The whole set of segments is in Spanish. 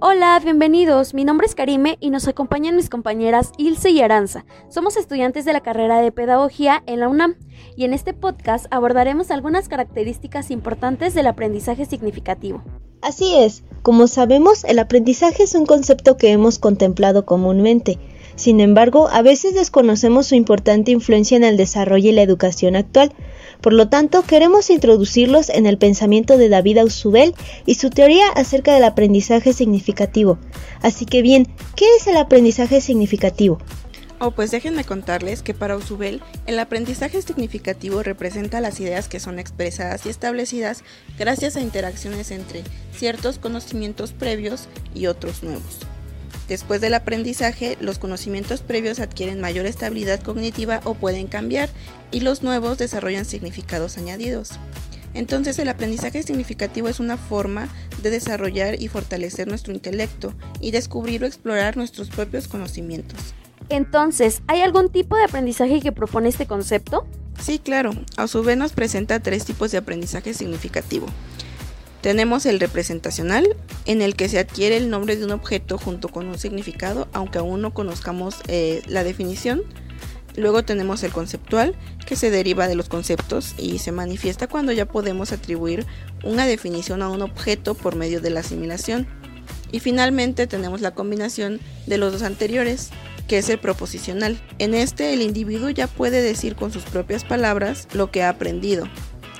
Hola, bienvenidos. Mi nombre es Karime y nos acompañan mis compañeras Ilse y Aranza. Somos estudiantes de la carrera de Pedagogía en la UNAM y en este podcast abordaremos algunas características importantes del aprendizaje significativo. Así es, como sabemos, el aprendizaje es un concepto que hemos contemplado comúnmente. Sin embargo, a veces desconocemos su importante influencia en el desarrollo y la educación actual. Por lo tanto, queremos introducirlos en el pensamiento de David Ausubel y su teoría acerca del aprendizaje significativo. Así que bien, ¿qué es el aprendizaje significativo? Oh, pues déjenme contarles que para Ausubel el aprendizaje significativo representa las ideas que son expresadas y establecidas gracias a interacciones entre ciertos conocimientos previos y otros nuevos. Después del aprendizaje, los conocimientos previos adquieren mayor estabilidad cognitiva o pueden cambiar y los nuevos desarrollan significados añadidos. Entonces el aprendizaje significativo es una forma de desarrollar y fortalecer nuestro intelecto y descubrir o explorar nuestros propios conocimientos. Entonces, ¿hay algún tipo de aprendizaje que propone este concepto? Sí, claro. A su vez nos presenta tres tipos de aprendizaje significativo. Tenemos el representacional, en el que se adquiere el nombre de un objeto junto con un significado, aunque aún no conozcamos eh, la definición. Luego tenemos el conceptual, que se deriva de los conceptos y se manifiesta cuando ya podemos atribuir una definición a un objeto por medio de la asimilación. Y finalmente tenemos la combinación de los dos anteriores, que es el proposicional. En este el individuo ya puede decir con sus propias palabras lo que ha aprendido.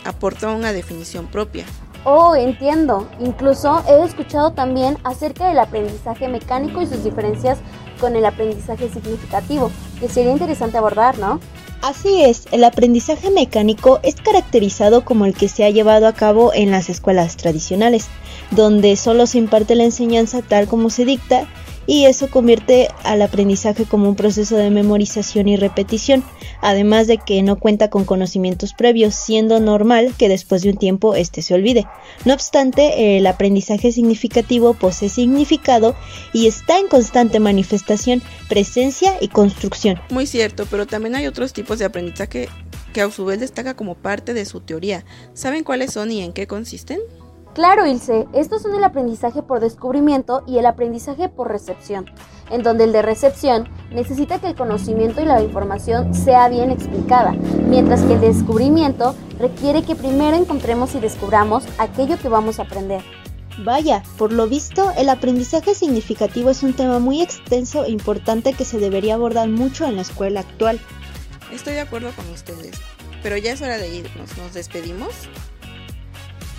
Aporta una definición propia. Oh, entiendo. Incluso he escuchado también acerca del aprendizaje mecánico y sus diferencias con el aprendizaje significativo, que sería interesante abordar, ¿no? Así es, el aprendizaje mecánico es caracterizado como el que se ha llevado a cabo en las escuelas tradicionales, donde solo se imparte la enseñanza tal como se dicta y eso convierte al aprendizaje como un proceso de memorización y repetición, además de que no cuenta con conocimientos previos, siendo normal que después de un tiempo éste se olvide. No obstante, el aprendizaje significativo posee significado y está en constante manifestación, presencia y construcción. Muy cierto, pero también hay otros tipos de aprendizaje que a su vez destaca como parte de su teoría. ¿Saben cuáles son y en qué consisten? Claro, Ilse, estos son el aprendizaje por descubrimiento y el aprendizaje por recepción, en donde el de recepción necesita que el conocimiento y la información sea bien explicada, mientras que el de descubrimiento requiere que primero encontremos y descubramos aquello que vamos a aprender. Vaya, por lo visto, el aprendizaje significativo es un tema muy extenso e importante que se debería abordar mucho en la escuela actual. Estoy de acuerdo con ustedes, pero ya es hora de irnos. ¿Nos despedimos?